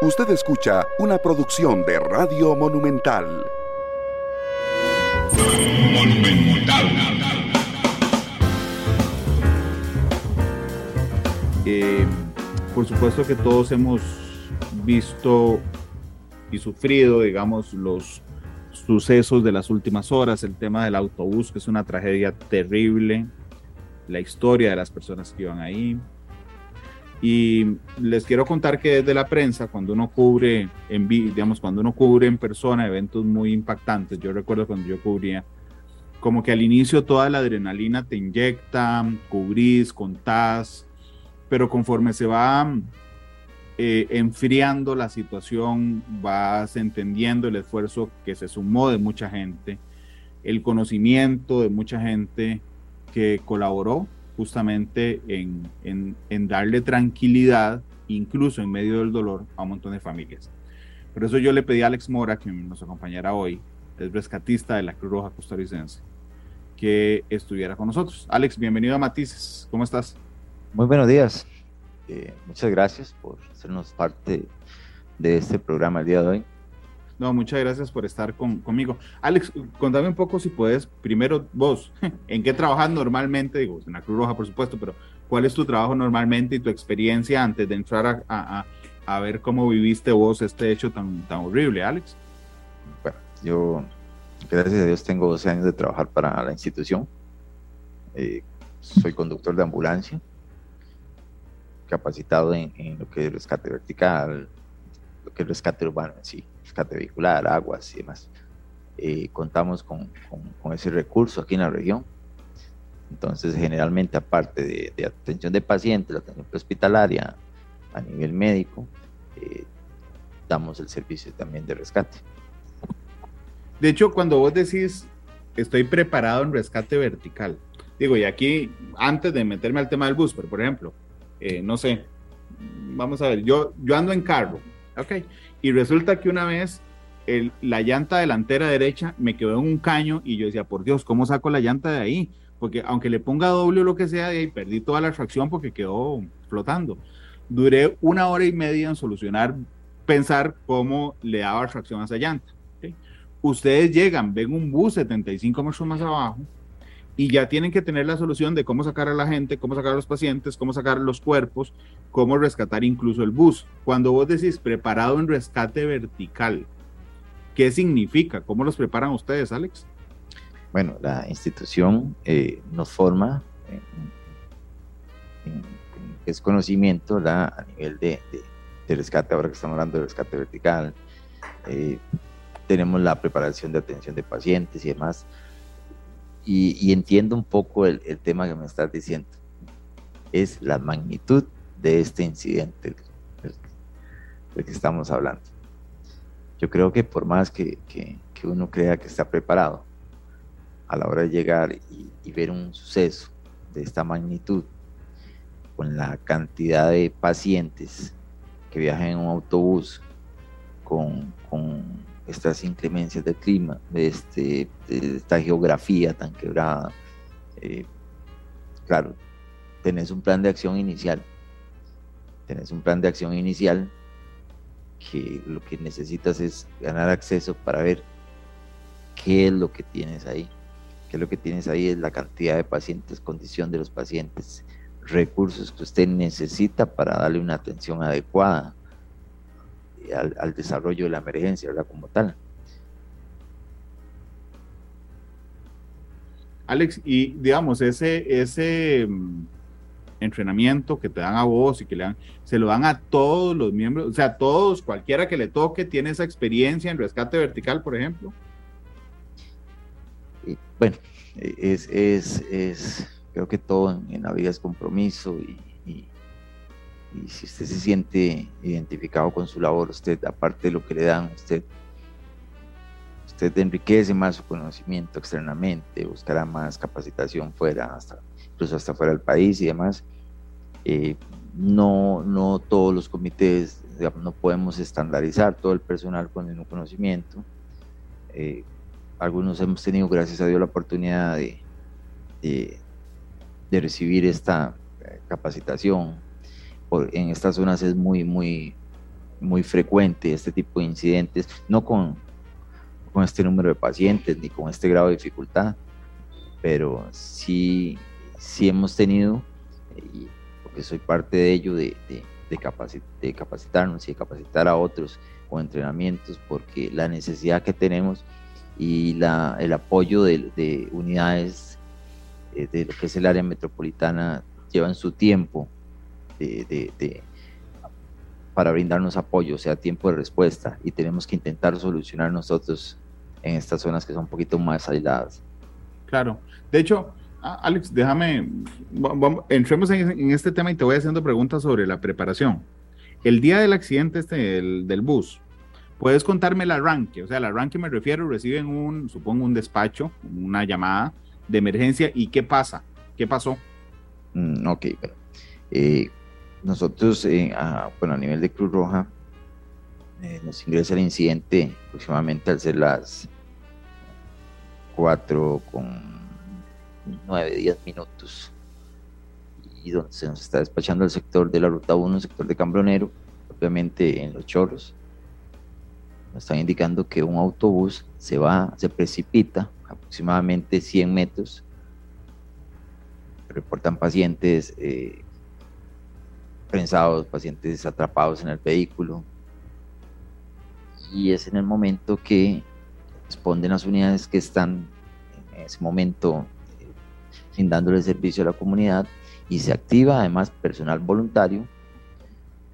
Usted escucha una producción de Radio Monumental. Eh, por supuesto que todos hemos visto y sufrido, digamos, los sucesos de las últimas horas, el tema del autobús, que es una tragedia terrible, la historia de las personas que iban ahí, y les quiero contar que desde la prensa, cuando uno cubre en digamos, cuando uno cubre en persona eventos muy impactantes, yo recuerdo cuando yo cubría, como que al inicio toda la adrenalina te inyecta, cubrís, contás, pero conforme se va eh, enfriando la situación, vas entendiendo el esfuerzo que se sumó de mucha gente, el conocimiento de mucha gente que colaboró justamente en, darle tranquilidad, incluso en medio del dolor, a un montón de familias. Por eso yo le pedí a Alex Mora, que nos acompañara hoy, es rescatista de la Cruz Roja costarricense, que estuviera con nosotros. Alex, bienvenido a Matices, ¿cómo estás? Muy buenos días. Eh, muchas gracias por hacernos parte de este programa el día de hoy. No, muchas gracias por estar conmigo. Alex, contame un poco si puedes, primero vos, ¿en qué trabajas normalmente? Digo, en la Cruz Roja, por supuesto, pero ¿cuál es tu trabajo normalmente y tu experiencia antes de entrar a, a, ver cómo viviste vos este hecho tan, tan horrible, Alex? Bueno, yo, gracias a Dios, tengo 12 años de trabajar para la institución. Eh, soy conductor de ambulancia, capacitado en, en lo que es rescate vertical, lo que es rescate urbano en sí rescate vehicular, aguas y demás. Eh, contamos con, con, ese recurso aquí en la región. Entonces, generalmente, aparte de, atención de pacientes, la atención hospitalaria a nivel médico, eh, damos el servicio también de rescate. De hecho, cuando vos decís, estoy preparado en rescate vertical, digo, y aquí, antes de meterme al tema del bus, pero por ejemplo, eh, no sé, vamos a ver, yo, yo ando en carro, ok, y resulta que una vez la llanta delantera derecha me quedó en un caño y yo decía, por Dios, ¿cómo saco la llanta de ahí? Porque aunque le ponga doble o lo que sea, de ahí perdí toda la tracción porque quedó flotando. Duré una hora y media en solucionar, pensar cómo le daba tracción a esa llanta. Ustedes llegan, ven un bus 75 metros más abajo y ya tienen que tener la solución de cómo sacar a la gente, cómo sacar a los pacientes, cómo sacar los cuerpos, cómo rescatar incluso el bus. Cuando vos decís preparado en rescate vertical, ¿qué significa? ¿Cómo los preparan ustedes, Alex? Bueno, la institución eh, nos forma en, es conocimiento a nivel de, rescate, ahora que estamos hablando de rescate vertical. Eh, tenemos la preparación de atención de pacientes y demás y, entiendo un poco el, tema que me estás diciendo. Es la magnitud de este incidente del, que estamos hablando. Yo creo que por más que, que, uno crea que está preparado, a la hora de llegar y, ver un suceso de esta magnitud, con la cantidad de pacientes que viajan en un autobús, con, con estas inclemencias del clima, de, este, esta geografía tan quebrada. Eh, claro, tenés un plan de acción inicial. Tenés un plan de acción inicial que lo que necesitas es ganar acceso para ver qué es lo que tienes ahí. ¿Qué es lo que tienes ahí? Es la cantidad de pacientes, condición de los pacientes, recursos que usted necesita para darle una atención adecuada al, desarrollo de la emergencia, ¿verdad? Como tal. Alex, y digamos, ese, ese mm, entrenamiento que te dan a vos y que le dan, se lo dan a todos los miembros, o sea, todos, cualquiera que le toque, tiene esa experiencia en rescate vertical, por ejemplo. bueno, es, es, es, creo que todo en, la vida es compromiso y, y si usted se siente identificado con su labor, usted, aparte de lo que le dan, usted, usted enriquece más su conocimiento externamente, buscará más capacitación fuera, hasta, incluso hasta fuera del país y demás. Eh, no, no todos los comités, no podemos estandarizar todo el personal con el mismo conocimiento. Eh, algunos hemos tenido, gracias a Dios, la oportunidad de, de, recibir esta eh, en estas zonas es muy, muy, muy frecuente este tipo de incidentes, no con, con este número de pacientes ni con este grado de dificultad, pero sí, sí hemos tenido, porque soy parte de ello, de, de, de, capacitarnos y de capacitar a otros con entrenamientos, porque la necesidad que tenemos y la, el apoyo de, de unidades eh, de lo que es el área metropolitana llevan su tiempo de, de, para brindarnos apoyo, o sea, tiempo de respuesta, y tenemos que intentar solucionar nosotros en estas zonas que son un poquito más aisladas. Claro, de hecho, Alex, déjame, entremos en, este tema y te voy haciendo preguntas sobre la preparación. El día del accidente este del, bus, ¿puedes contarme el arranque? O sea, el arranque me refiero, reciben un, supongo, un despacho, una llamada de emergencia, ¿y qué pasa? ¿Qué pasó? Mm, ok. Eh, nosotros, eh, a, bueno, a nivel de Cruz Roja, eh, nos ingresa el incidente aproximadamente al ser las 4 con 9, 10 minutos. Y donde se nos está despachando el sector de la ruta 1, el sector de Cambronero, obviamente en los chorros. Nos están indicando que un autobús se va, se precipita aproximadamente 100 metros. Reportan pacientes eh, prensados, pacientes atrapados en el vehículo. Y es en el momento que responden las unidades que están en ese momento eh, dándole servicio a la comunidad y se activa además personal voluntario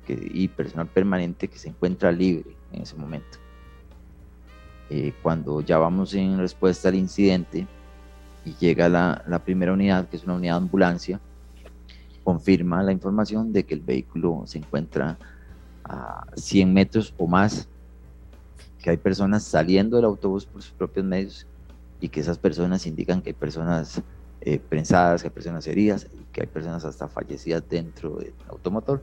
y personal permanente que se encuentra libre en ese momento. Eh, cuando ya vamos en respuesta al incidente y llega la, la primera unidad, que es una unidad de ambulancia, confirma la información de que el vehículo se encuentra a 100 metros o más, que hay personas saliendo del autobús por sus propios medios y que esas personas indican que hay personas eh, prensadas, que hay personas heridas y que hay personas hasta fallecidas dentro del automotor.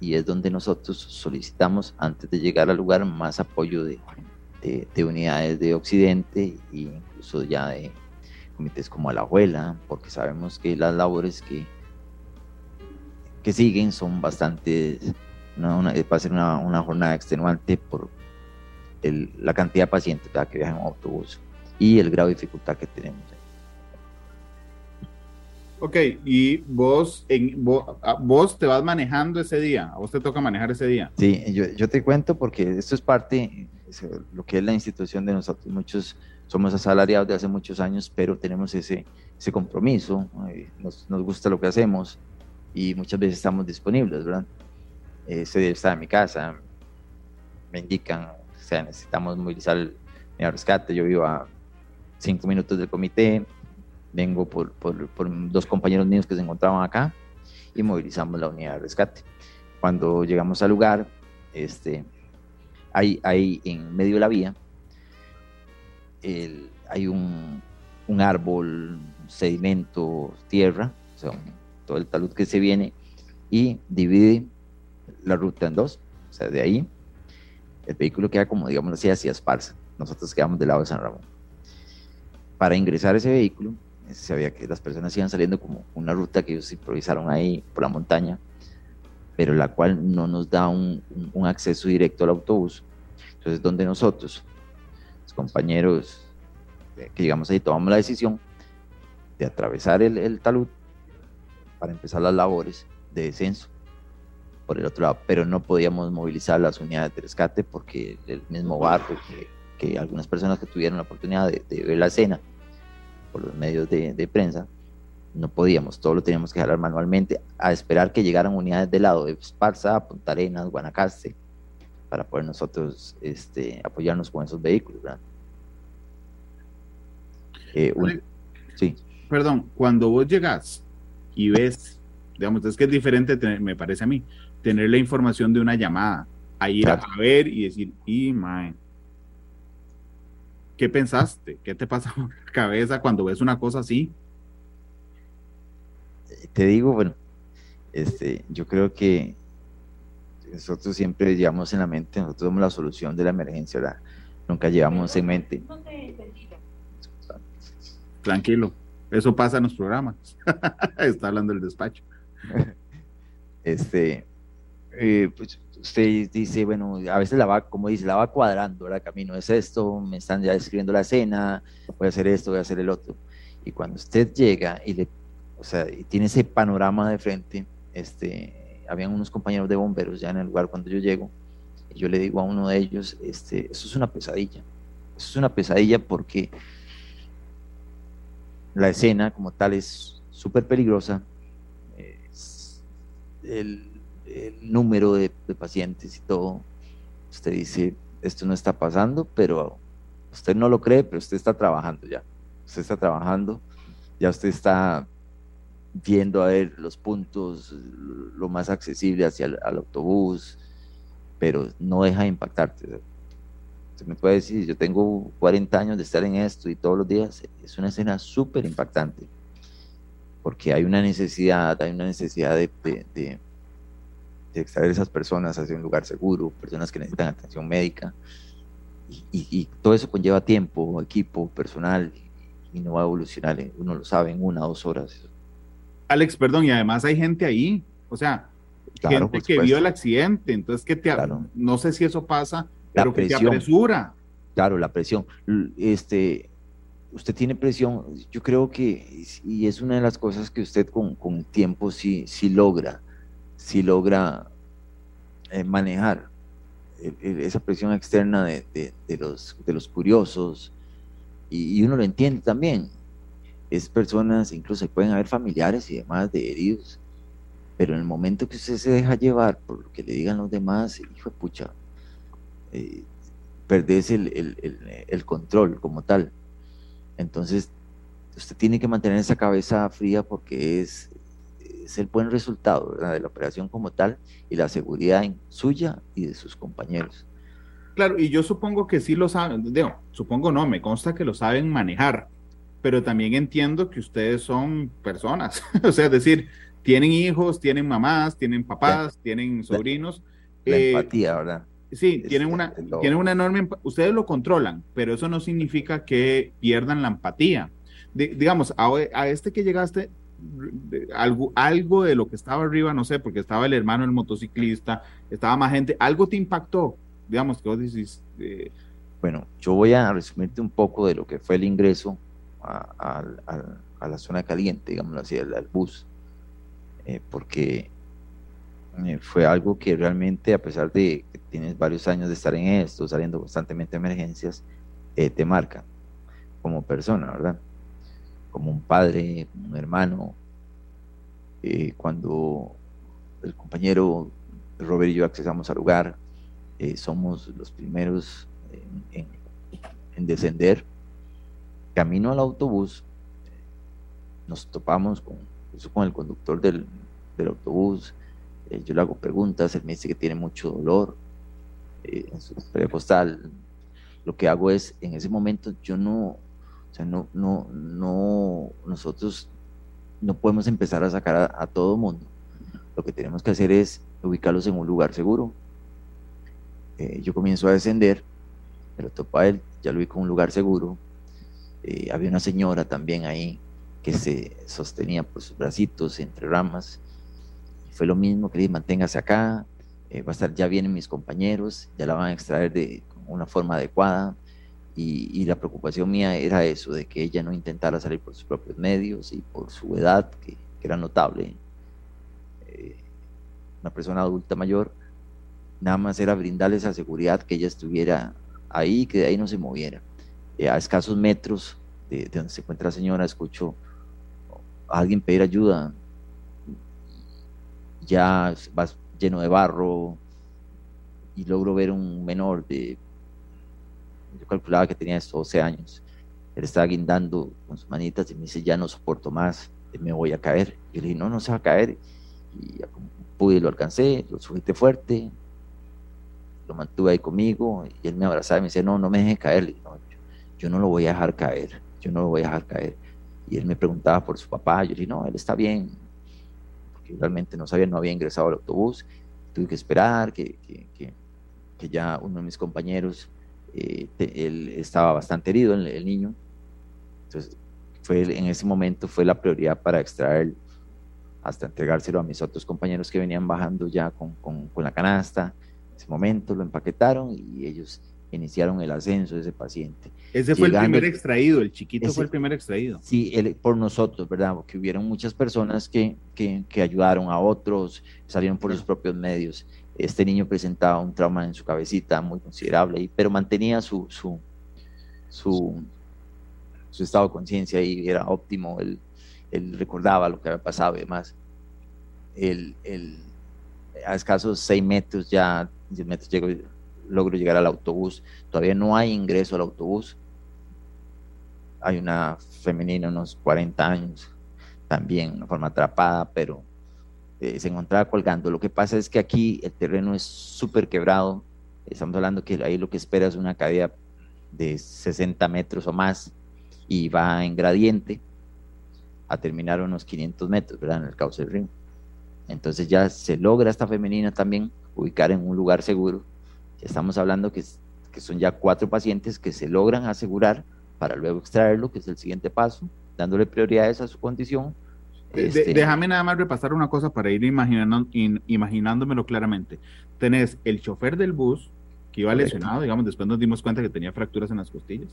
Y es donde nosotros solicitamos, antes de llegar al lugar, más apoyo de, de, unidades de Occidente e incluso ya de comités como a la abuela, porque sabemos que las labores que, que siguen son bastante, va a ser una, una jornada extenuante por el, la cantidad de pacientes que viajan en autobús y el grado de dificultad que tenemos. Ok, y vos, en, vos, te vas manejando ese día, a vos te toca manejar ese día. Sí, yo, yo te cuento porque esto es parte, lo que es la institución de nosotros. Muchos somos asalariados de hace muchos años, pero tenemos ese, ese compromiso, eh, nos, nos, gusta lo que hacemos y muchas veces estamos disponibles, ¿verdad? Eh, se está en mi casa, me indican, o sea, necesitamos movilizar el, rescate, yo vivo a cinco minutos del comité, vengo por, por, por, dos compañeros míos que se encontraban acá y movilizamos la unidad de rescate. Cuando llegamos al lugar, este, hay, hay en medio de la vía hay un, un, árbol, sedimento, tierra, o sea, todo el talud que se viene y divide la ruta en dos. O sea, de ahí el vehículo queda como, digamos así, hacia Esparza. Nosotros quedamos del lado de San Ramón. Para ingresar ese vehículo, se sabía que las personas iban saliendo como una ruta que ellos improvisaron ahí por la montaña, pero la cual no nos da un, un acceso directo al autobús. Entonces, donde nosotros compañeros que llegamos ahí tomamos la decisión de atravesar el, talud para empezar las labores de descenso por el otro lado, pero no podíamos movilizar las unidades de rescate porque el mismo barco que, algunas personas que tuvieron la oportunidad de, ver la escena por los medios de, de, prensa, no podíamos, todo lo teníamos que jalar manualmente a esperar que llegaran unidades del lado de Esparza, Punta Arenas, Guanacaste, para poder nosotros este, apoyarnos con esos vehículos. Eh, sí. Perdón, cuando vos llegas y ves, digamos, es que es diferente, me parece a mí, tener la información de una llamada, a ir a ver y decir, y mae, ¿qué pensaste? ¿Qué te pasa por la cabeza cuando ves una cosa así? Te digo, bueno, este, yo creo que nosotros siempre llevamos en la mente, nosotros somos la solución de la emergencia, ¿verdad? Nunca llevamos en mente. Tranquilo, eso pasa en los programas. Está hablando el despacho. Este, eh, pues usted dice, bueno, a veces la va, como dice, la va cuadrando, ¿verdad? Camino es esto, me están ya escribiendo la escena, voy a hacer esto, voy a hacer el otro. Y cuando usted llega y le, o sea, y tiene ese panorama de frente, este, habían unos compañeros de bomberos ya en el lugar cuando yo llego, y yo le digo a uno de ellos, este, eso es una pesadilla, eso es una pesadilla porque la escena como tal es súper peligrosa, el, número de, pacientes y todo, usted dice, esto no está pasando, pero usted no lo cree, pero usted está trabajando ya, usted está trabajando, ya usted está viendo a ver los puntos, lo más accesible hacia el autobús, pero no deja de impactarte. Se me puede decir, yo tengo 40 años de estar en esto y todos los días, es una escena súper impactante porque hay una necesidad, hay una necesidad de, de, extraer esas personas hacia un lugar seguro, personas que necesitan atención médica, y, y, todo eso conlleva tiempo, equipo, personal, y no va a evolucionar, uno lo sabe, en una o dos horas. Alex, perdón, y además hay gente ahí, o sea, gente que vio el accidente, entonces que te, no sé si eso pasa, pero que te apresura. Claro, la presión. Este, usted tiene presión, yo creo que, y es una de las cosas que usted con, con tiempo sí, sí logra, sí logra eh, manejar esa presión externa de, de, los, de los curiosos, y, uno lo entiende también. Es personas, incluso pueden haber familiares y demás de heridos, pero en el momento que usted se deja llevar por lo que le digan los demás, hijo de pucha, eh, perdés el, el, el control como tal entonces, usted tiene que mantener esa cabeza fría porque es, es el buen resultado de la operación como tal y la seguridad suya y de sus compañeros. Claro, y yo supongo que sí lo saben, digo, supongo no, me consta que lo saben manejar, pero también entiendo que ustedes son personas, o sea, es decir, tienen hijos, tienen mamás, tienen papás, tienen sobrinos. La, eh, empatía, ¿verdad? Sí, tienen una, tienen una enorme, ustedes lo controlan, pero eso no significa que pierdan la empatía. digamos, a, este que llegaste, algo, algo de lo que estaba arriba, no sé, porque estaba el hermano del motociclista, estaba más gente, algo te impactó, digamos, que vos decís. Bueno, yo voy a resumirte un poco de lo que fue el ingreso a, la zona caliente, digamos así, al, bus, eh, porque eh, fue algo que realmente, a pesar de tienes varios años de estar en esto, saliendo constantemente a emergencias, eh, te marca como persona, ¿verdad? Como un padre, un hermano. Cuando el compañero Robert y yo accesamos al lugar, somos los primeros en, descender. Camino al autobús, nos topamos con, el conductor del, autobús, yo le hago preguntas, él me dice que tiene mucho dolor, eh, en su postal, lo que hago es, en ese momento yo no, o sea, no, no, no, nosotros no podemos empezar a sacar a, todo mundo. Lo que tenemos que hacer es ubicarlos en un lugar seguro. Eh, yo comienzo a descender, me lo topo a él, ya lo ubico en un lugar seguro. Eh, había una señora también ahí que se sostenía por sus bracitos entre ramas. Fue lo mismo que le dije, manténgase acá, eh, va a estar, ya vienen mis compañeros, ya la van a extraer de una forma adecuada. Y, la preocupación mía era eso, de que ella no intentara salir por sus propios medios y por su edad, que, era notable. Eh, una persona adulta mayor, nada más era brindarle esa seguridad que ella estuviera ahí y que de ahí no se moviera. Eh, a escasos metros de, donde se encuentra la señora, escucho a alguien pedir ayuda. Ya vas lleno de barro y logro ver un menor de, yo calculaba que tenía 12 años, él estaba guindando con sus manitas y me dice, ya no soporto más, me voy a caer. Y le dije, no, no se va a caer. Y pude, lo alcancé, lo sujeté fuerte, lo mantuve ahí conmigo y él me abrazaba y me decía, no, no me deje caer. yo, yo, no lo voy a dejar caer, yo no lo voy a dejar caer. Y él me preguntaba por su papá, yo le dije, no, él está bien, realmente no sabía, no había ingresado al autobús, tuve que esperar que, que, que, ya uno de mis compañeros, eh, él estaba bastante herido, el, el, niño, entonces fue, en ese momento fue la prioridad para extraer hasta entregárselo a mis otros compañeros que venían bajando ya con, con, con la canasta. En ese momento lo empaquetaron y ellos iniciaron el ascenso de ese paciente. Ese fue el primer extraído, el chiquito fue el primer extraído. Sí, por nosotros, ¿verdad? Porque hubieron muchas personas que, que, que ayudaron a otros, salieron por sus propios medios. Este niño presentaba un trauma en su cabecita muy considerable, pero mantenía su, su, su, su estado de conciencia y era óptimo, él, él, recordaba lo que había pasado y demás. El, el, a escasos seis metros ya, 10 metros llegó, logro llegar al autobús. Todavía no hay ingreso al autobús. Hay una femenina, unos 40 años, también, de forma atrapada, pero eh, se encontraba colgando. Lo que pasa es que aquí el terreno es súper quebrado. Estamos hablando que ahí lo que espera es una caída de 60 metros o más y va en gradiente a terminar unos 500 metros, ¿verdad? En el cauce del río. Entonces ya se logra esta femenina también ubicar en un lugar seguro Estamos hablando que, que son ya cuatro pacientes que se logran asegurar para luego extraerlo, que es el siguiente paso, dándole prioridades a su condición. Este, déjame nada más repasar una cosa para ir imaginando, imaginándomelo claramente. Tenés el chofer del bus que iba lesionado, digamos, después nos dimos cuenta que tenía fracturas en las costillas.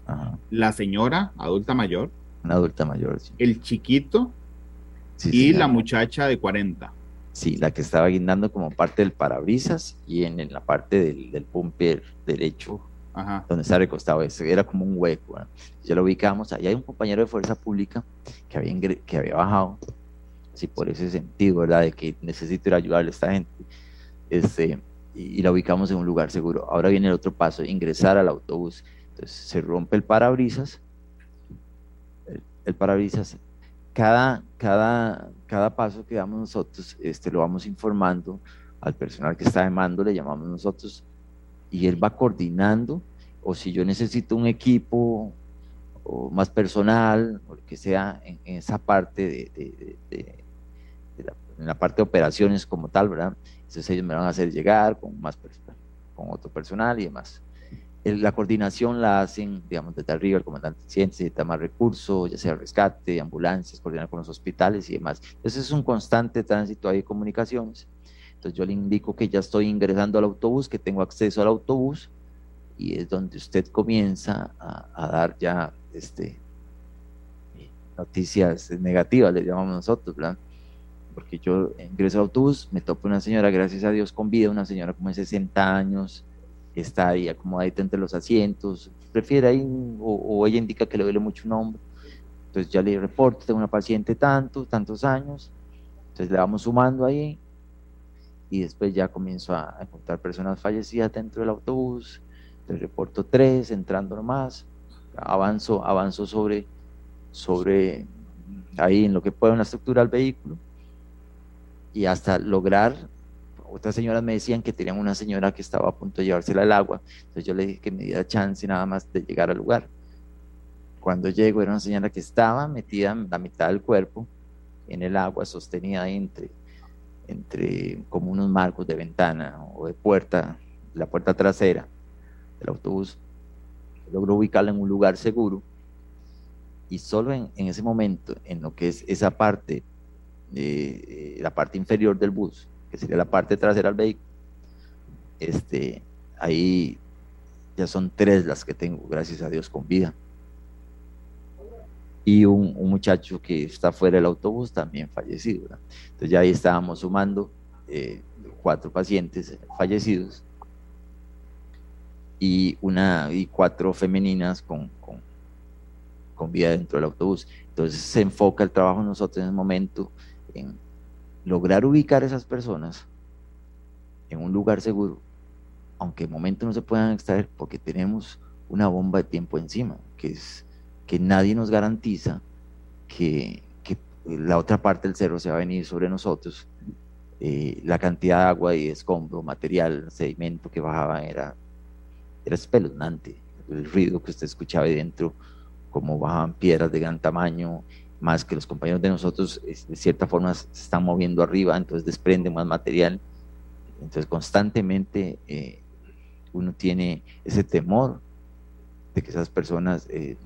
La señora adulta mayor. Una adulta mayor, sí. El chiquito y la muchacha de 40. Sí, la que estaba guindando como parte del parabrisas y en, la parte del, del pumper derecho, donde está recostado, era como un hueco. Ya lo ubicamos, ahí hay un compañero de fuerza pública que había, que había bajado, así por ese sentido, ¿verdad? De que necesito ir a ayudarle a esta gente. Este, y, la ubicamos en un lugar seguro. Ahora viene el otro paso, ingresar al autobús. Entonces se rompe el parabrisas, el parabrisas cada, cada, cada paso que damos nosotros, este, lo vamos informando al personal que está de mando, le llamamos nosotros, y él va coordinando, o si yo necesito un equipo o más personal, o lo que sea, en, esa parte de, de, la, parte de operaciones como tal, ¿verdad? Entonces ellos me van a hacer llegar con más personal, con otro personal y demás la coordinación la hacen, digamos, desde arriba, el comandante si necesita más recursos, ya sea rescate, ambulancias, coordinar con los hospitales y demás. Entonces es un constante tránsito ahí de comunicaciones. Entonces yo le indico que ya estoy ingresando al autobús, que tengo acceso al autobús y es donde usted comienza a, dar ya este, noticias negativas, le llamamos nosotros, ¿verdad? Porque yo ingreso al autobús, me topo una señora, gracias a Dios, con vida, una señora como de 60 años, está ahí acomodadita entre los asientos, prefiere ahí, o, ella indica que le duele mucho un hombro, entonces ya le reporto, tengo una paciente tantos, tantos años, entonces le vamos sumando ahí, y después ya comienzo a, encontrar personas fallecidas dentro del autobús, entonces reporto tres, entrando nomás, avanzo, avanzo sobre, sobre ahí en lo que pueda una estructura del vehículo, y hasta lograr otras señoras me decían que tenían una señora que estaba a punto de llevársela al agua, entonces yo le dije que me diera chance nada más de llegar al lugar. Cuando llego era una señora que estaba metida en la mitad del cuerpo en el agua, sostenida entre, entre como unos marcos de ventana o de puerta, la puerta trasera del autobús. Logró ubicarla en un lugar seguro y solo en, en ese momento, en lo que es esa parte, de, la parte inferior del bus, que sería la parte trasera del vehículo, este, ahí ya son tres las que tengo, gracias a Dios, con vida. Y un, muchacho que está fuera del autobús también fallecido. Entonces ya ahí estábamos sumando eh, cuatro pacientes fallecidos y, una, y cuatro femeninas con, con, con vida dentro del autobús. Entonces se enfoca el trabajo nosotros en el momento en lograr ubicar a esas personas en un lugar seguro, aunque en momento no se puedan extraer porque tenemos una bomba de tiempo encima, que es que nadie nos garantiza que, la otra parte del cerro se va a venir sobre nosotros. Eh, la cantidad de agua y escombro, material, sedimento que bajaba era, era espeluznante. El ruido que usted escuchaba ahí dentro, como bajaban piedras de gran tamaño, más que los compañeros de nosotros de cierta forma se están moviendo arriba, entonces desprende más material. Entonces constantemente eh, uno tiene ese temor de que esas personas, eh,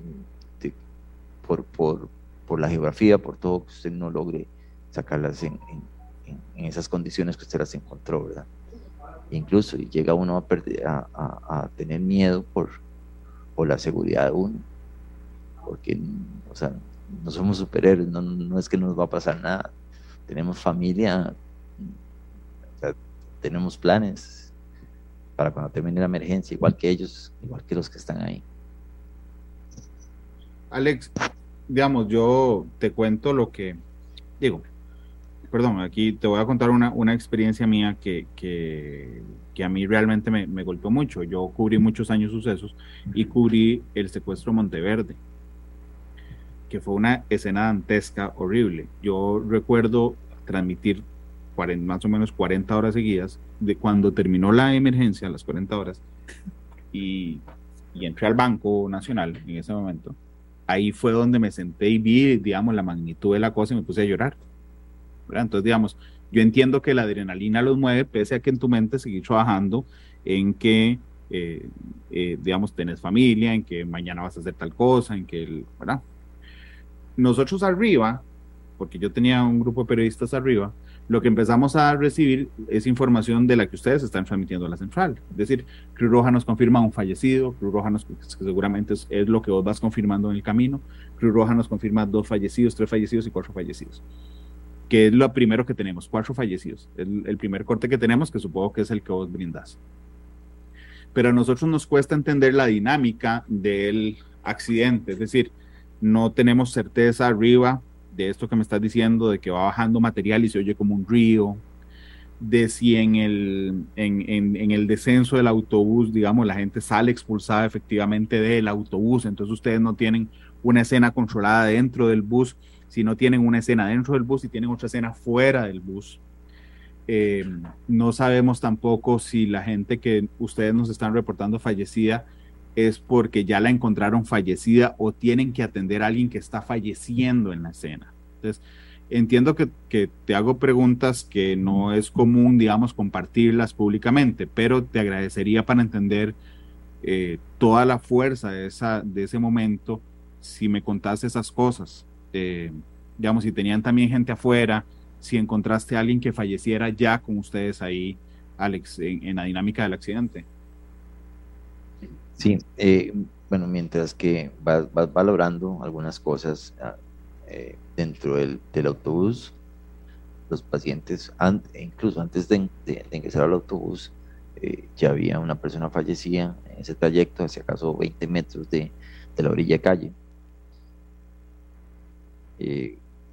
por, por, por, la geografía, por todo, que usted no logre sacarlas en, esas condiciones que usted las encontró, ¿verdad? Incluso llega uno a, perder, tener miedo por, por la seguridad de uno, porque, o sea, no somos superhéroes, no, no es que nos va a pasar nada, tenemos familia, tenemos planes para cuando termine la emergencia, igual que ellos, igual que los que están ahí. Alex, digamos, yo te cuento lo que, digo, perdón, aquí te voy a contar una, una experiencia mía que, que, que, a mí realmente me, me, golpeó mucho. Yo cubrí muchos años sucesos y cubrí el secuestro Monteverde, que fue una escena dantesca horrible. Yo recuerdo transmitir más o menos 40 horas seguidas de cuando terminó la emergencia, las 40 horas, y, y entré al Banco Nacional en ese momento ahí fue donde me senté y vi, digamos, la magnitud de la cosa y me puse a llorar. Entonces, digamos, yo entiendo que la adrenalina los mueve, pese a que en tu mente seguís trabajando en que, eh, eh, digamos, tenés familia, en que mañana vas a hacer tal cosa, en que, ¿verdad? Nosotros arriba, porque yo tenía un grupo de periodistas arriba, lo que empezamos a recibir es información de la que ustedes están transmitiendo a la central. Es decir, Cruz Roja nos confirma un fallecido, Cruz Roja nos, que seguramente es, lo que vos vas confirmando en el camino, Cruz Roja nos confirma dos fallecidos, tres fallecidos y cuatro fallecidos. Que es lo primero que tenemos, cuatro fallecidos. El, el primer corte que tenemos, que supongo que es el que vos brindás. Pero a nosotros nos cuesta entender la dinámica del accidente, es decir, no tenemos certeza arriba de esto que me estás diciendo, de que va bajando material y se oye como un río, de si en el, en, en, el descenso del autobús, digamos, la gente sale expulsada efectivamente del autobús, entonces ustedes no tienen una escena controlada dentro del bus, si no tienen una escena dentro del bus y tienen otra escena fuera del bus. Eh, no sabemos tampoco si la gente que ustedes nos están reportando fallecida es porque ya la encontraron fallecida o tienen que atender a alguien que está falleciendo en la escena. Entonces, entiendo que, te hago preguntas que no es común, digamos, compartirlas públicamente, pero te agradecería para entender eh, toda la fuerza de, ese momento si me contaste esas cosas. Eh, digamos, si tenían también gente afuera, si encontraste a alguien que falleciera ya con ustedes ahí, Alex, en la dinámica del accidente. Sí, eh, bueno, mientras que vas, valorando algunas cosas ah, eh, dentro del, autobús, los pacientes, incluso antes de, ingresar al autobús, eh, ya había una persona fallecida en ese trayecto, hacia acaso 20 metros de, la orilla de calle.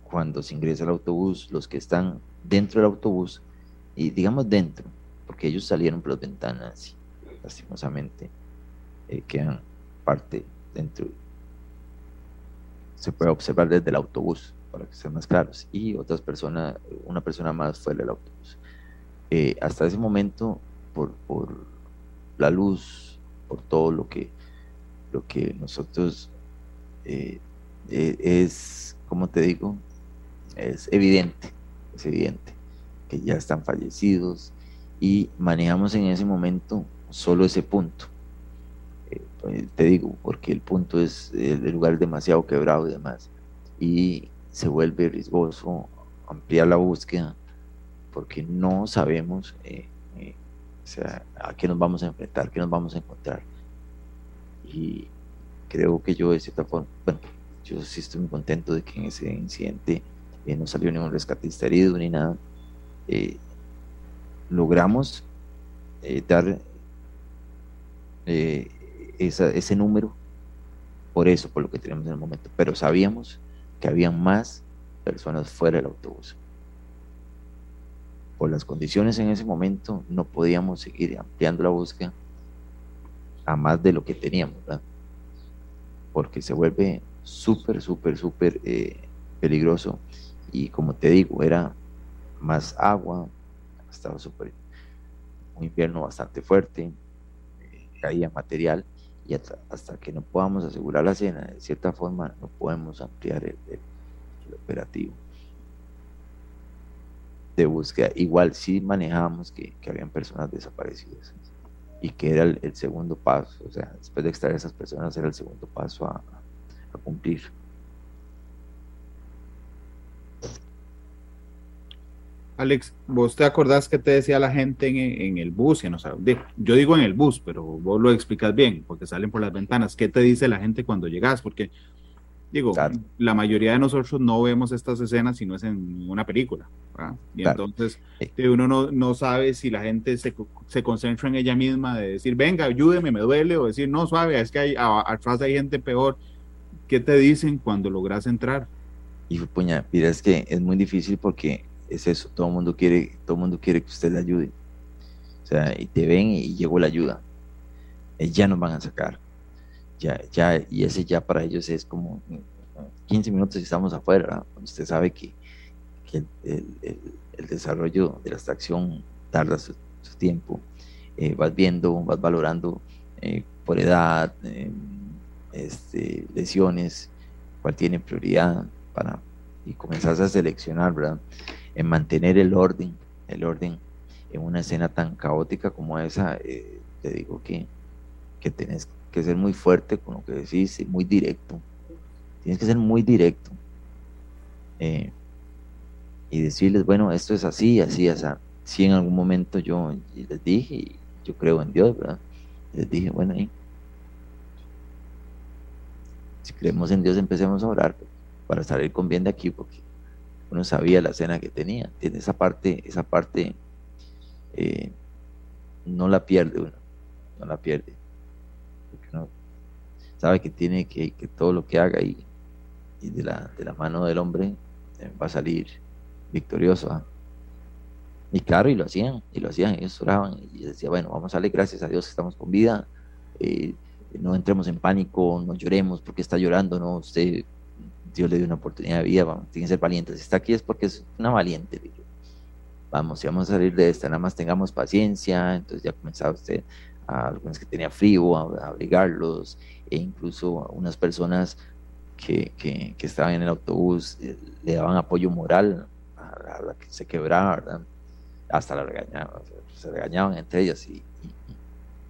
cuando se ingresa al autobús, los que están dentro del autobús, y digamos dentro, porque ellos salieron por las ventanas, lastimosamente, eh, quedan parte dentro. Se puede observar desde el autobús, para que sean más claros, y otras personas, una persona más fuera del autobús. Eh, hasta ese momento, por, por, la luz, por todo lo que, lo que nosotros eh, es, como te digo, es evidente, es evidente que ya están fallecidos y manejamos en ese momento solo ese punto. Eh, te digo, porque el punto es, el lugar demasiado quebrado y demás, y se vuelve riesgoso ampliar la búsqueda porque no sabemos eh, eh, a qué nos vamos a enfrentar, qué nos vamos a encontrar. Y creo que yo de cierta forma, bueno, yo sí estoy muy contento de que en ese incidente no salió ningún rescatista herido ni nada. logramos dar ese número por eso, por lo que tenemos en el momento. Pero sabíamos que había más personas fuera del autobús. Por las condiciones en ese momento no podíamos seguir ampliando la búsqueda a más de lo que teníamos, Porque se vuelve súper, súper, súper eh, peligroso. Y como te digo, era más agua, estaba súper, un invierno bastante fuerte, eh, caía material y hasta, que no podamos asegurar la cena, de cierta forma no podemos ampliar el, operativo de búsqueda. Igual sí manejamos que, que habían personas desaparecidas y que era el, segundo paso, o sea, después de extraer a esas personas era el segundo paso a, cumplir. Alex, ¿vos te acordás que te decía la gente en, el bus? no yo digo en el bus, pero vos lo explicas bien, porque salen por las ventanas. ¿Qué te dice la gente cuando llegas? Porque, digo, la mayoría de nosotros no vemos estas escenas si no es en una película. Y entonces uno no, no, sabe si la gente se, se, concentra en ella misma de decir, venga, ayúdeme, me duele, o decir, no, suave, es que hay, atrás hay gente peor. ¿Qué te dicen cuando logras entrar? Y puña, mira, es que es muy difícil porque es eso, todo el mundo quiere, todo mundo quiere que usted le ayude. O sea, y te ven y llegó la ayuda. Eh, ya nos van a sacar. Ya, ya, y ese ya para ellos es como 15 minutos y estamos afuera. Usted sabe que, que el, el, desarrollo de la extracción tarda su, tiempo. Eh, vas viendo, vas valorando eh, por edad, este, lesiones, cuál tiene prioridad para y comenzás a seleccionar, ¿verdad? En mantener el orden, el orden en una escena tan caótica como esa, eh, te digo que, que tenés que ser muy fuerte con lo que decís muy directo. Tienes que ser muy directo. Eh, y decirles, bueno, esto es así, así, así. Si en algún momento yo les dije, yo creo en Dios, ¿verdad? Les dije, bueno, si creemos en Dios, empecemos a orar para salir con bien de aquí, porque uno sabía la escena que tenía. Tiene esa parte, esa parte eh, no la pierde uno, no la pierde. Porque uno sabe que tiene que, que todo lo que haga y, y de, la, de, la, mano del hombre eh, va a salir victorioso. ¿ah? Y claro, y lo hacían, y lo hacían, ellos oraban y decían, bueno, vamos a darle gracias a Dios que estamos con vida, eh, no entremos en pánico, no lloremos porque está llorando, no, usted Dios le dio una oportunidad de vida, vamos, tienen que ser valientes. Si está aquí es porque es una valiente. Vamos, si vamos a salir de esta, nada más tengamos paciencia. Entonces ya comenzaba usted a algunos que tenía frío, a, abrigarlos, e incluso a unas personas que, que, que, estaban en el autobús eh, le daban apoyo moral a, la que se quebraba, Hasta la regañaban, se regañaban entre ellas y,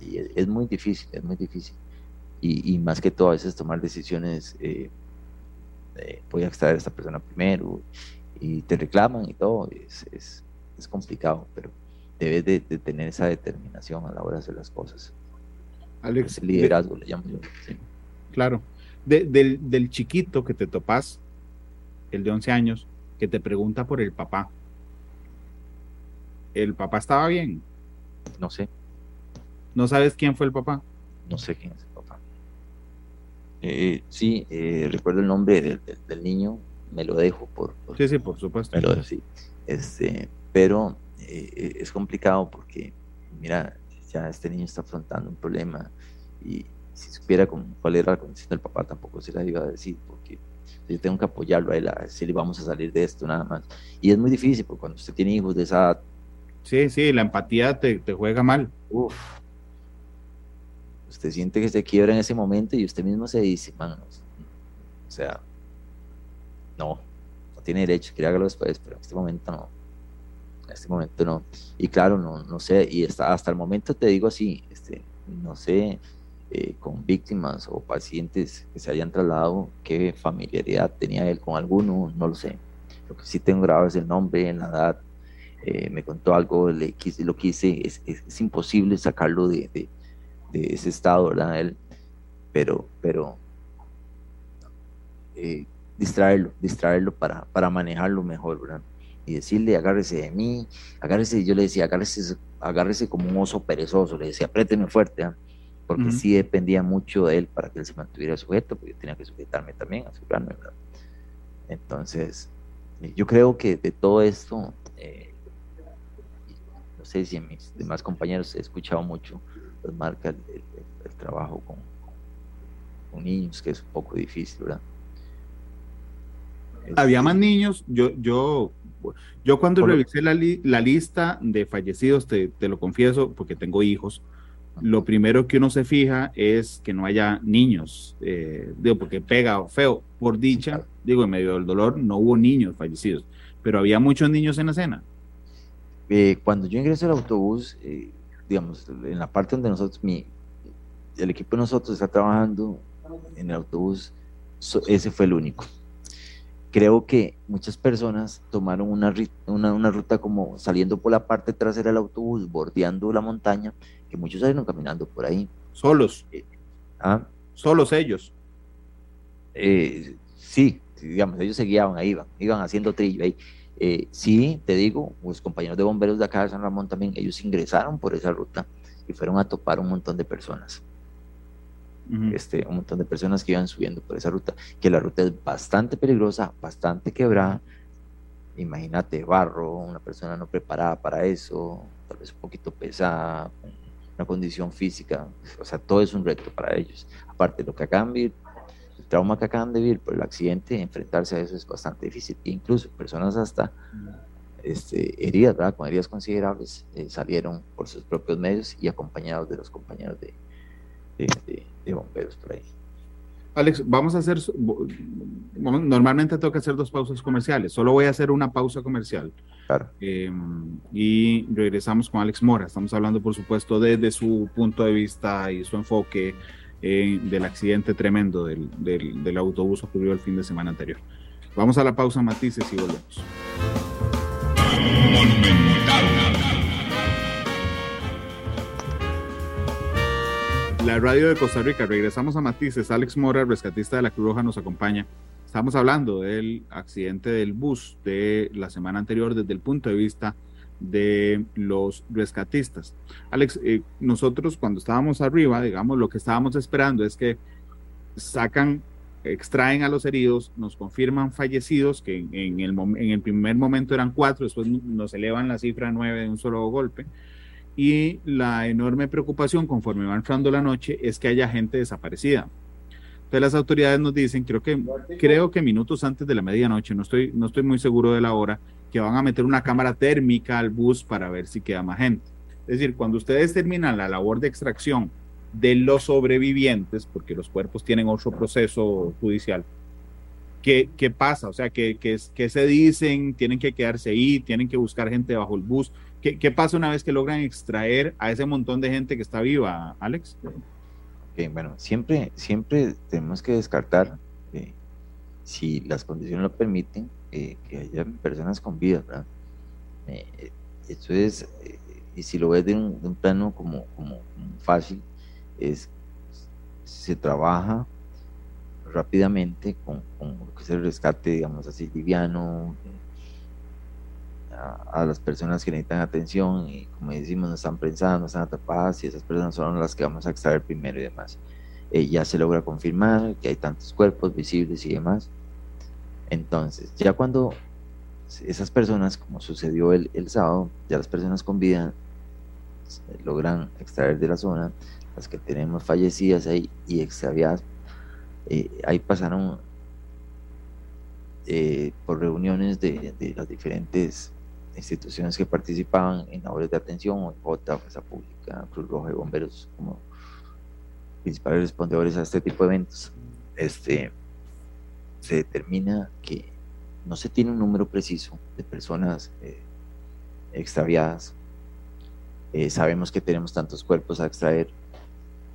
y, es muy difícil, es muy difícil. Y, más que todo a veces tomar decisiones eh, voy a extraer a esta persona primero y te reclaman y todo, es, es, es complicado, pero debes de, tener esa determinación a la hora de hacer las cosas. Alex, liderazgo le llamo yo. Claro, del, del chiquito que te topas, el de 11 años, que te pregunta por el papá. ¿El papá estaba bien? No sé. ¿No sabes quién fue el papá? No sé quién es. Eh, sí, eh, recuerdo el nombre del, niño, me lo dejo por, Sí, sí, por supuesto. Me lo dejo, sí. Este, pero eh, es complicado porque, mira, ya este niño está afrontando un problema y si supiera cuál era la condición del papá tampoco se la iba a decir porque yo tengo que apoyarlo a él, a decirle vamos a salir de esto nada más. Y es muy difícil porque cuando usted tiene hijos de esa edad... Sí, sí, la empatía te, te juega mal. Uf, Usted siente que se quiebra en ese momento y usted mismo se dice, o sea, no, no tiene derecho, quiere hágalo después, pero en este momento no. En este momento no. Y claro, no, no sé, y hasta, hasta el momento te digo así, este, no sé, eh, con víctimas o pacientes que se hayan trasladado, qué familiaridad tenía él con alguno, no lo sé. Lo que sí tengo grabado es el nombre, la edad, eh, me contó algo, le quise, lo quise, es, imposible sacarlo de ese estado, ¿verdad? Él, pero, pero eh, distraerlo, distraerlo para, para manejarlo mejor, ¿verdad? Y decirle, agárrese de mí, agárrese, yo le decía, agárrese, agárrese como un oso perezoso, le decía, apriéteme fuerte, ¿ah? porque sí dependía mucho de él para que él se mantuviera sujeto, porque yo tenía que sujetarme también, asegurarme, ¿verdad? Entonces, yo creo que de todo esto, eh, no sé si en mis demás compañeros he escuchado mucho, pues marca el, trabajo con, con, niños, que es un poco difícil, ¿verdad? Había este más niños, yo, yo, yo cuando revisé la, la, lista de fallecidos, te, te, lo confieso, porque tengo hijos, lo primero que uno se fija es que no haya niños, eh, digo, porque pega feo, por dicha, digo, en medio del dolor, no hubo niños fallecidos, pero había muchos niños en la escena. Eh, cuando yo ingreso al autobús, eh, digamos, en la parte donde nosotros, mi, el equipo de nosotros está trabajando en el autobús, ese fue el único. creo que muchas personas tomaron una, una, ruta como saliendo por la parte trasera del autobús, bordeando la montaña, que muchos salieron caminando por ahí. Solos. Eh, ¿Ah? Solos ellos. Eh, sí, digamos, ellos se guiaban, ahí iban, iban haciendo trillo ahí. Eh, sí, te digo, los compañeros de bomberos de acá de San Ramón también, ellos ingresaron por esa ruta y fueron a topar un montón de personas este, un montón de personas que iban subiendo por esa ruta, que la ruta es bastante peligrosa, bastante quebrada. Imagínate, barro, una persona no preparada para eso, tal vez un poquito pesada, una condición física, o sea, todo es un reto para ellos. Aparte, lo que acaban de trauma que acaban de vivir por el accidente, enfrentarse a eso es bastante difícil. incluso personas hasta este, heridas, ¿verdad? con heridas considerables, eh, salieron por sus propios medios y acompañados de los compañeros de, de, bomberos por ahí. Alex, vamos a hacer, normalmente tengo que hacer dos pausas comerciales, solo voy a hacer una pausa comercial. Claro. Em, y regresamos con Alex Mora. Estamos hablando, por supuesto, desde su punto de vista y su enfoque eh, del accidente tremendo del, del, autobús ocurrido el fin de semana anterior. Vamos a la pausa, matices, y volvemos. La radio de Costa Rica, regresamos a Matices. Alex Mora, rescatista de la Cruz Roja, nos acompaña. Estamos hablando del accidente del bus de la semana anterior desde el punto de vista de los rescatistas. Alex, eh, nosotros cuando estábamos arriba, digamos, lo que estábamos esperando es que sacan, extraen a los heridos, nos confirman fallecidos, que en, el, en el primer momento eran cuatro, después nos elevan la cifra a nueve de un solo golpe y la enorme preocupación conforme va entrando la noche es que haya gente desaparecida. Entonces las autoridades nos dicen, creo que, creo que minutos antes de la medianoche, no estoy, no estoy muy seguro de la hora, que van a meter una cámara térmica al bus para ver si queda más gente. Es decir, cuando ustedes terminan la labor de extracción de los sobrevivientes, porque los cuerpos tienen otro proceso judicial, ¿qué, qué pasa? O sea, ¿qué, qué, qué se dicen? ¿Tienen que quedarse ahí? ¿Tienen que buscar gente bajo el bus? ¿Qué, pasa una vez que logran extraer a ese montón de gente que está viva, Alex? bueno, siempre, siempre tenemos que descartar, eh, si las condiciones lo permiten, eh, que haya personas con vida, ¿verdad? Eh, eso es, y si lo ves de un, plano como, como, fácil, es se trabaja rápidamente con, con, lo que es el rescate, digamos así, liviano, a, las personas que necesitan atención y como decimos no están prensadas, no están atrapadas y esas personas son las que vamos a extraer primero y demás. Eh, ya se logra confirmar que hay tantos cuerpos visibles y demás. Entonces, ya cuando esas personas, como sucedió el, el sábado, ya las personas con vida logran extraer de la zona, las que tenemos fallecidas ahí y extraviadas, eh, ahí pasaron eh, por reuniones de, de, las diferentes instituciones que participaban en labores de atención, OTA, Fuerza Pública, Cruz Roja y Bomberos como principales respondedores a este tipo de eventos, este, se determina que no se tiene un número preciso de personas eh, extraviadas. Eh, sabemos que tenemos tantos cuerpos a extraer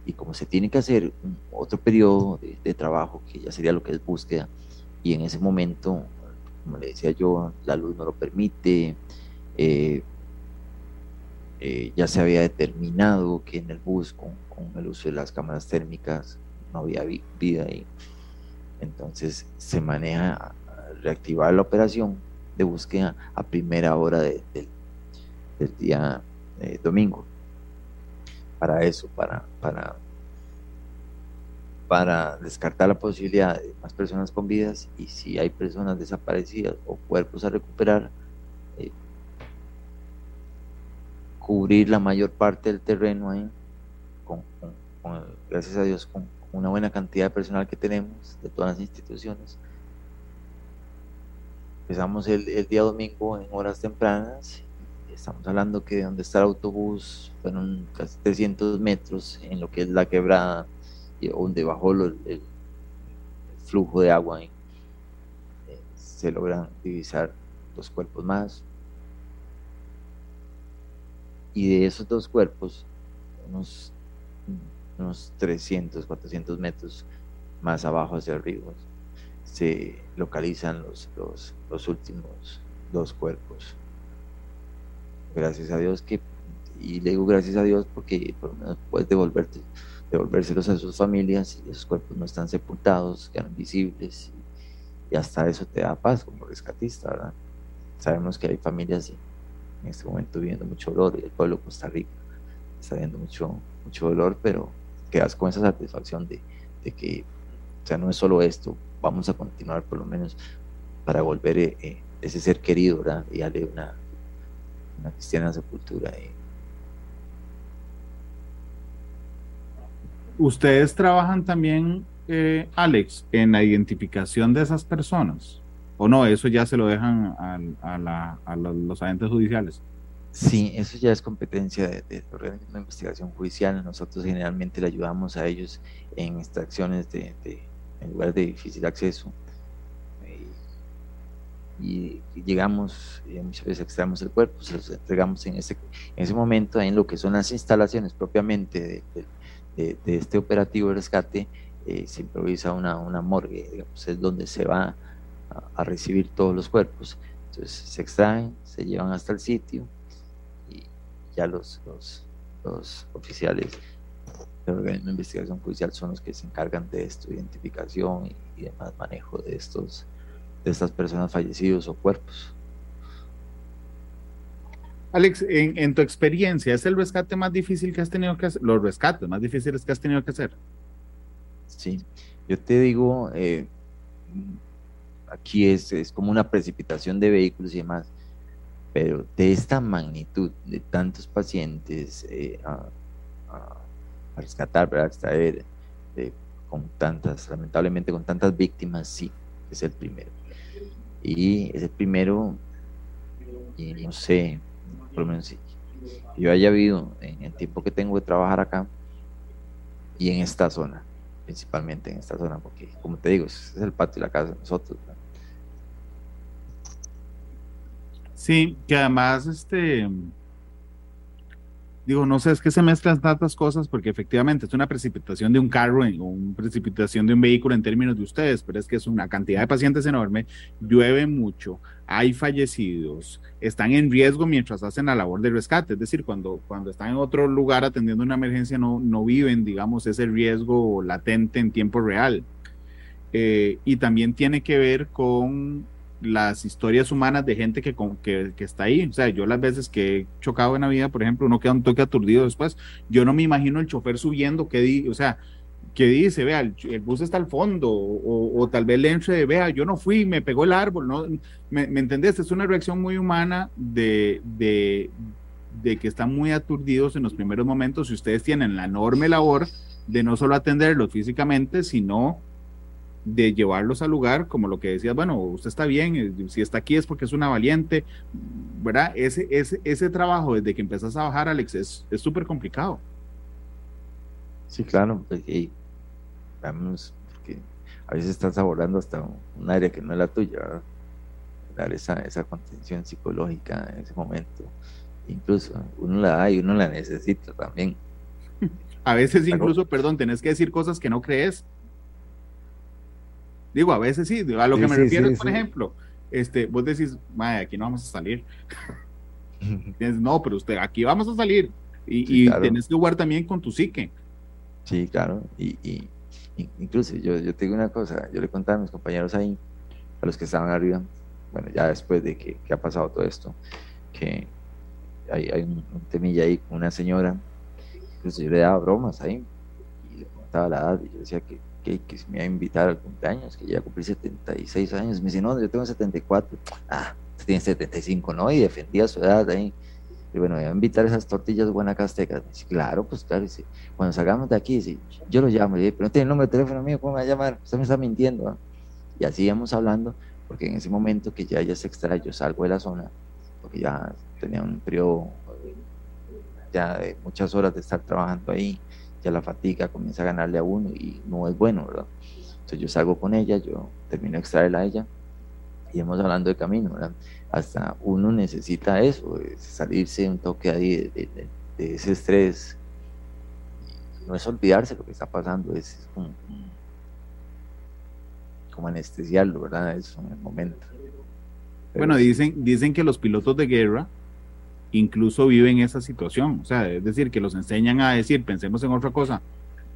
y como se tiene que hacer otro periodo de, trabajo, que ya sería lo que es búsqueda, y en ese momento como le decía yo, la luz no lo permite. Eh, ya se había determinado que en el bus con, el uso de las cámaras térmicas no había vida y entonces se maneja reactivar la operación de búsqueda a primera hora del día eh, domingo. Para eso para para para descartar la posibilidad de más personas con vidas y si hay personas desaparecidas o cuerpos a recuperar, eh, cubrir la mayor parte del terreno ahí, con, gracias a Dios, con, una buena cantidad de personal que tenemos de todas las instituciones. Empezamos el, el día domingo en horas tempranas estamos hablando que donde está el autobús fueron casi 300 metros en lo que es la quebrada donde bajó el, flujo de agua, eh, se logran divisar dos cuerpos más. Y de esos dos cuerpos, unos, unos 300, 400 metros más abajo hacia arriba, se localizan los, los, los últimos dos cuerpos. Gracias a Dios que, y le digo gracias a Dios porque por lo menos puedes devolverte, devolvérselos a sus familias y esos cuerpos no están sepultados, quedan visibles y, hasta eso te da paz como rescatista. Sabemos que hay familias en este momento viviendo mucho dolor y el pueblo de Costa Rica está viendo mucho, mucho dolor, pero quedas con esa satisfacción de, de que, o sea, no es solo esto, vamos a continuar por lo menos para volver eh, eh, ese ser querido, ¿verdad? Y darle una, una cristiana sepultura. Eh. ¿Ustedes trabajan también, eh, Alex, en la identificación de esas personas? ¿O no? Eso ya se lo dejan a, a, la, a los agentes judiciales. Sí, eso ya es competencia de, de organismo de investigación judicial. Nosotros generalmente le ayudamos a ellos en extracciones de, de en lugares de difícil acceso. Y, y llegamos, y muchas veces extraemos el cuerpo, se los entregamos en ese, en ese momento en lo que son las instalaciones propiamente de, de, este operativo de rescate. Eh, se improvisa una, una morgue, digamos, es donde se va a, a recibir todos los cuerpos. Entonces se extraen, se llevan hasta el sitio ya los, los, los oficiales del organismo de investigación judicial son los que se encargan de esto, identificación y, y demás manejo de estos de estas personas fallecidos o cuerpos. Alex, en, en, tu experiencia, ¿es el rescate más difícil que has tenido que hacer? Los rescates más difíciles que has tenido que hacer. Sí, yo te digo, eh, aquí es, es como una precipitación de vehículos y demás, pero de esta magnitud de tantos pacientes eh, a, rescatar, ¿verdad? extraer, eh, con tantas, lamentablemente con tantas víctimas, sí, es el primero. Y es el primero, y no sé, por lo menos yo haya vivido en el tiempo que tengo de trabajar acá y en esta zona, principalmente en esta zona, porque como te digo, es el patio de la casa de nosotros. ¿no? Sí, que además, este, digo, no sé, es que se mezclan tantas cosas porque efectivamente es una precipitación de un carro una precipitación de un vehículo en términos de ustedes, pero es que es una cantidad de pacientes enorme, llueve mucho, hay fallecidos, están en riesgo mientras hacen la labor de rescate, es decir, cuando, cuando están en otro lugar atendiendo una emergencia no, no viven, digamos, ese riesgo latente en tiempo real. Eh, y también tiene que ver con las historias humanas de gente que, que, que, está ahí. O sea, yo las veces que he chocado en la vida, por ejemplo, uno queda un toque aturdido después. Yo no me imagino el chofer subiendo, que di, o sea, que dice, vea, el, bus está al fondo, o, o, tal vez le entre, vea, yo no fui, me pegó el árbol, ¿no? ¿Me, me entendés? Es una reacción muy humana de, de, de que están muy aturdidos en los primeros momentos y ustedes tienen la enorme labor de no solo atenderlos físicamente, sino de llevarlos al lugar, como lo que decías, bueno, usted está bien, si está aquí es porque es una valiente, ¿verdad? Ese, ese, ese trabajo desde que empezás a bajar, Alex, es súper complicado. Sí, claro, vamos, porque a veces estás abordando hasta un área que no es la tuya, ¿verdad? dar esa, esa contención psicológica en ese momento. Incluso uno la da y uno la necesita también. A veces incluso, perdón, tenés que decir cosas que no crees Digo, a veces sí, a lo sí, que me sí, refiero, sí, por ejemplo, este, vos decís, madre, aquí no vamos a salir. no, pero usted, aquí vamos a salir. Y, y claro. tenés que jugar también con tu psique. Sí, claro. Y, y, incluso yo, yo te digo una cosa, yo le contaba a mis compañeros ahí, a los que estaban arriba, bueno, ya después de que, que ha pasado todo esto, que hay, hay un, un, temilla ahí con una señora, incluso yo le daba bromas ahí, y le contaba la edad, y yo decía que que, que me iba a invitar al cumpleaños, que ya cumplí 76 años. Me dice, no, yo tengo 74. Ah, usted tiene 75, ¿no? Y defendía su edad ahí. Y bueno, iba a invitar esas tortillas guanacastecas. Me dice, claro, pues claro. Cuando salgamos de aquí, dice, yo lo llamo. Dice, pero no tiene el número de teléfono mío, ¿cómo me va a llamar? Usted me está mintiendo. Y así íbamos hablando, porque en ese momento que ya, ya se extrae, yo salgo de la zona, porque ya tenía un periodo ya de muchas horas de estar trabajando ahí la fatiga comienza a ganarle a uno y no es bueno, ¿verdad? Entonces yo salgo con ella, yo termino de extraerla a ella y hemos hablando de camino, ¿verdad? Hasta uno necesita eso, salirse un toque ahí de, de, de ese estrés. No es olvidarse lo que está pasando, es como, como anestesiarlo, ¿verdad? Eso en el momento. bueno, dicen, dicen que los pilotos de guerra incluso viven esa situación, o sea, es decir, que los enseñan a decir, pensemos en otra cosa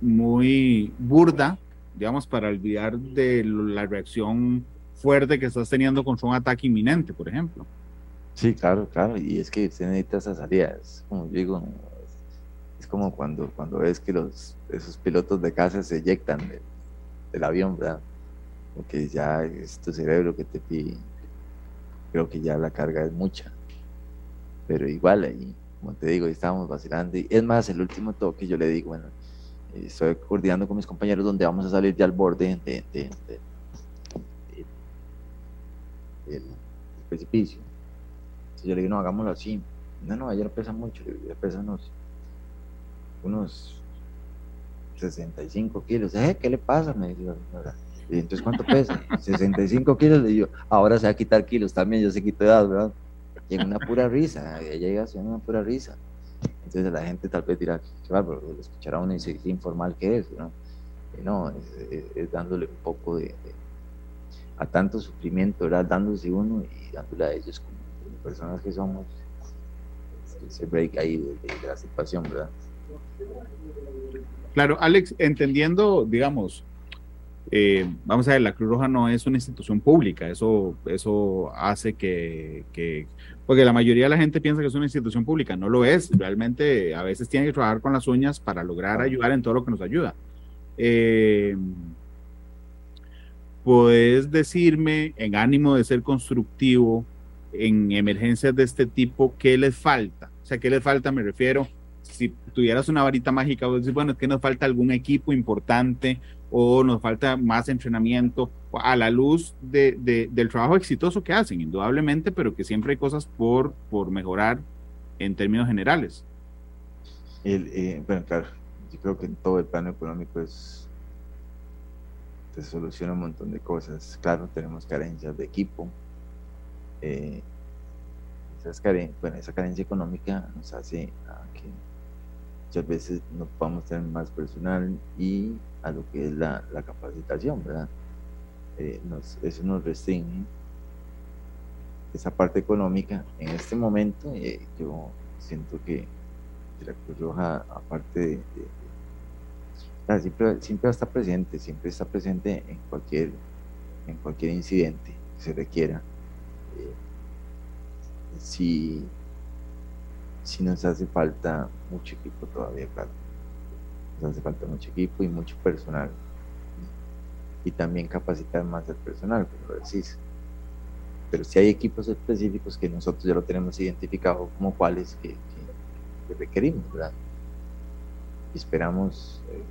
muy burda, digamos, para olvidar de la reacción fuerte que estás teniendo contra un ataque inminente, por ejemplo. Sí, claro, claro, y es que usted necesita esas salidas, como digo, es como cuando, cuando ves que los, esos pilotos de casa se eyectan del, avión, ¿verdad? Porque ya es tu cerebro que te pide, creo que ya la carga es mucha, pero igual ahí, como te digo, estábamos vacilando, y es más, el último toque yo le digo, bueno, estoy coordinando con mis compañeros donde vamos a salir ya al borde de, del precipicio. Yo le digo, no, hagámoslo así. No, no, ayer pesa mucho, ya pesa unos, unos 65 kilos. ¿Eh? ¿Qué le pasa? Me dice la señora. Entonces, ¿cuánto pesa? 65 kilos. Le digo, ahora se va a quitar kilos también, yo se quito edad, ¿verdad? Y en una pura risa, ella llega en una pura risa. Entonces la gente tal vez dirá, qué bárbaro, escuchará una y informal que es, ¿no? no, es, dándole un poco de, a tanto sufrimiento, ¿verdad? Dándose uno y dándole a ellos como, personas que somos ese break ahí de, la situación, ¿verdad? Claro, Alex, entendiendo, digamos, eh, vamos a ver, la Cruz Roja no es una institución pública, eso, eso hace que, que, porque la mayoría de la gente piensa que es una institución pública, no lo es, realmente a veces tiene que trabajar con las uñas para lograr ayudar en todo lo que nos ayuda. Eh, ¿Puedes decirme, en ánimo de ser constructivo, en emergencias de este tipo, qué les falta? O sea, ¿qué les falta? Me refiero, si tuvieras una varita mágica, vos decís, bueno, es que nos falta algún equipo importante o nos falta más entrenamiento a la luz de, del trabajo exitoso que hacen, indudablemente, pero que siempre hay cosas por, por mejorar en términos generales. Eh, bueno, claro, yo creo que en todo el plano económico es, se soluciona un montón de cosas. Claro, tenemos carencias de equipo. Eh, bueno, esa carencia económica nos hace que muchas veces no podamos tener más personal y a lo que es la, capacitación, ¿verdad? Eh, eso nos restringe esa parte económica. En este momento eh, yo siento que, la Cruz Roja, aparte de, siempre, siempre va a estar presente, siempre está presente en cualquier, en cualquier incidente que se requiera. Eh, si, si nos hace falta mucho equipo todavía, claro nos hace falta mucho equipo y mucho personal. Y también capacitar más al personal, como lo decís. Pero si hay equipos específicos que nosotros ya lo tenemos identificado como cuáles que, requerimos, ¿verdad? Y esperamos eh,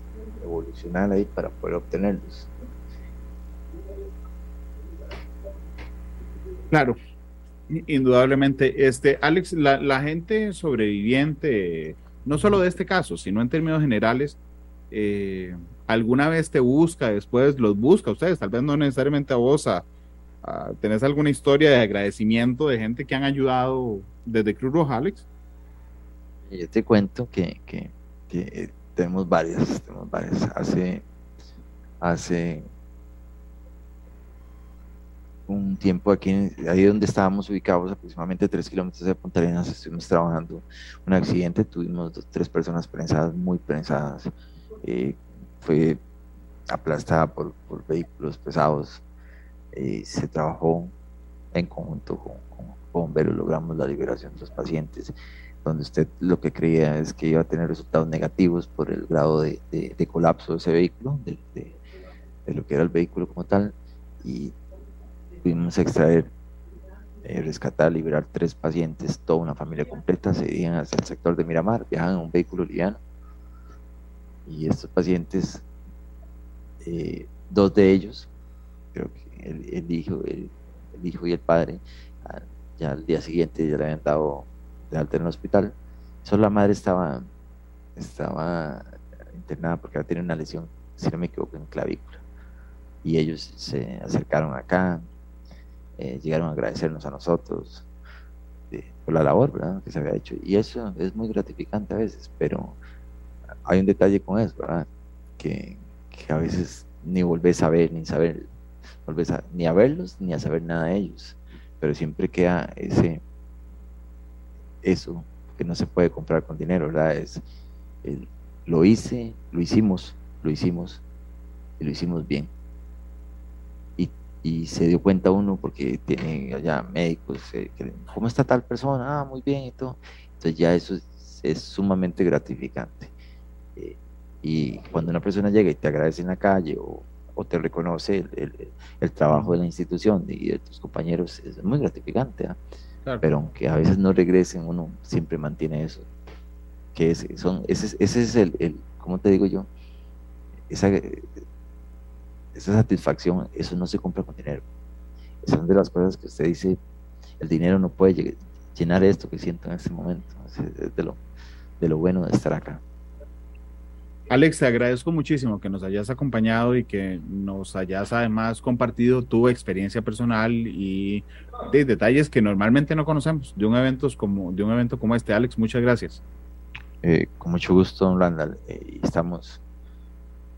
evolucionar ahí para poder obtenerlos. Claro, indudablemente. Este, Alex, la, gente sobreviviente no solo de este caso, sino en términos generales, eh, alguna vez te busca, después los busca ustedes, tal vez no necesariamente a vos, ¿tenés alguna historia de agradecimiento de gente que han ayudado desde Cruz Roja, Alex? Yo te cuento que, que, que tenemos varias, tenemos varias. Hace, hace un tiempo aquí, ahí donde estábamos ubicados, aproximadamente tres kilómetros de Punta Arenas, estuvimos trabajando un accidente, tuvimos tres personas prensadas, muy prensadas, eh, fue aplastada por, vehículos pesados, eh, se trabajó en conjunto con, bomberos, logramos la liberación de los pacientes, donde usted lo que creía es que iba a tener resultados negativos por el grado de, colapso de ese vehículo, de, de lo que era el vehículo como tal, y pudimos extraer, eh, rescatar, liberar tres pacientes, toda una familia completa, se iban hacia el sector de Miramar, viajaban en un vehículo liviano. Y estos pacientes, eh, dos de ellos, creo que el, hijo, el, hijo y el padre, ah, ya al día siguiente ya le habían dado de alta en el hospital. Solo la madre estaba, estaba internada porque había tenido una lesión, si no me equivoco, en clavícula. Y ellos se acercaron acá, eh, llegaron a agradecernos a nosotros por la labor que se había hecho. Y eso es muy gratificante a veces, pero hay un detalle con eso, ¿verdad? Que, a veces ni volvés a ver, ni saber vuelves a, ni a verlos ni a saber nada de ellos, pero siempre queda ese, eso que no se puede comprar con dinero, ¿verdad? Es, lo hice, lo hicimos, lo hicimos y lo hicimos bien. Y, se dio cuenta uno porque tiene allá médicos, eh, ¿cómo está tal persona? Ah, muy bien y todo. Entonces ya eso es, sumamente gratificante. Eh, y cuando una persona llega y te agradece en la calle o, o te reconoce el, el, trabajo de la institución y de tus compañeros, es muy gratificante. ¿ah? Pero aunque a veces no regresen, uno siempre mantiene eso. Que es, son, ese, ese es el, el, ¿cómo te digo yo? Esa, esa satisfacción, eso no se compra con dinero. Esas son de las cosas que usted dice, el dinero no puede llenar esto que siento en este momento. Es de lo, de lo bueno de estar acá. Alex, te agradezco muchísimo que nos hayas acompañado y que nos hayas además compartido tu experiencia personal y de detalles que normalmente no conocemos de un evento como, de un evento como este. Alex, muchas gracias. Eh, con mucho gusto, don Randall. Eh, estamos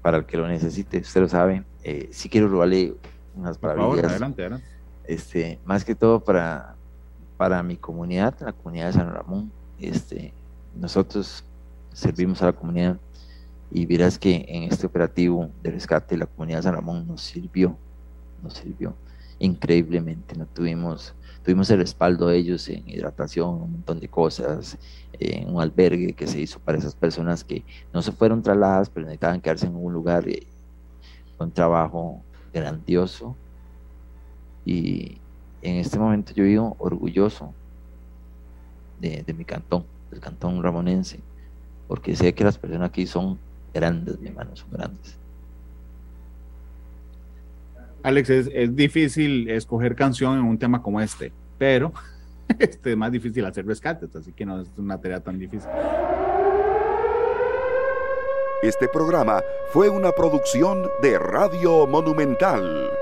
para el que lo necesite, usted lo sabe. Eh, sí quiero robarle unas palabras. adelante, adelante. Este, más que todo para, para mi comunidad, la comunidad de San Ramón. Este, nosotros servimos a la comunidad y verás que en este operativo de rescate la comunidad de San Ramón nos sirvió, nos sirvió increíblemente, no tuvimos, tuvimos el respaldo de ellos en hidratación, un montón de cosas, en un albergue que se hizo para esas personas que no se fueron trasladadas, pero necesitaban quedarse en un lugar, eh, un trabajo grandioso y en este momento yo vivo orgulloso de, de mi cantón, del cantón ramonense, porque sé que las personas aquí son grandes, mi hermano, son grandes. Alex, es, es, difícil escoger canción en un tema como este, pero este es más difícil hacer rescates, así que no es una tarea tan difícil. Este programa fue una producción de Radio Monumental.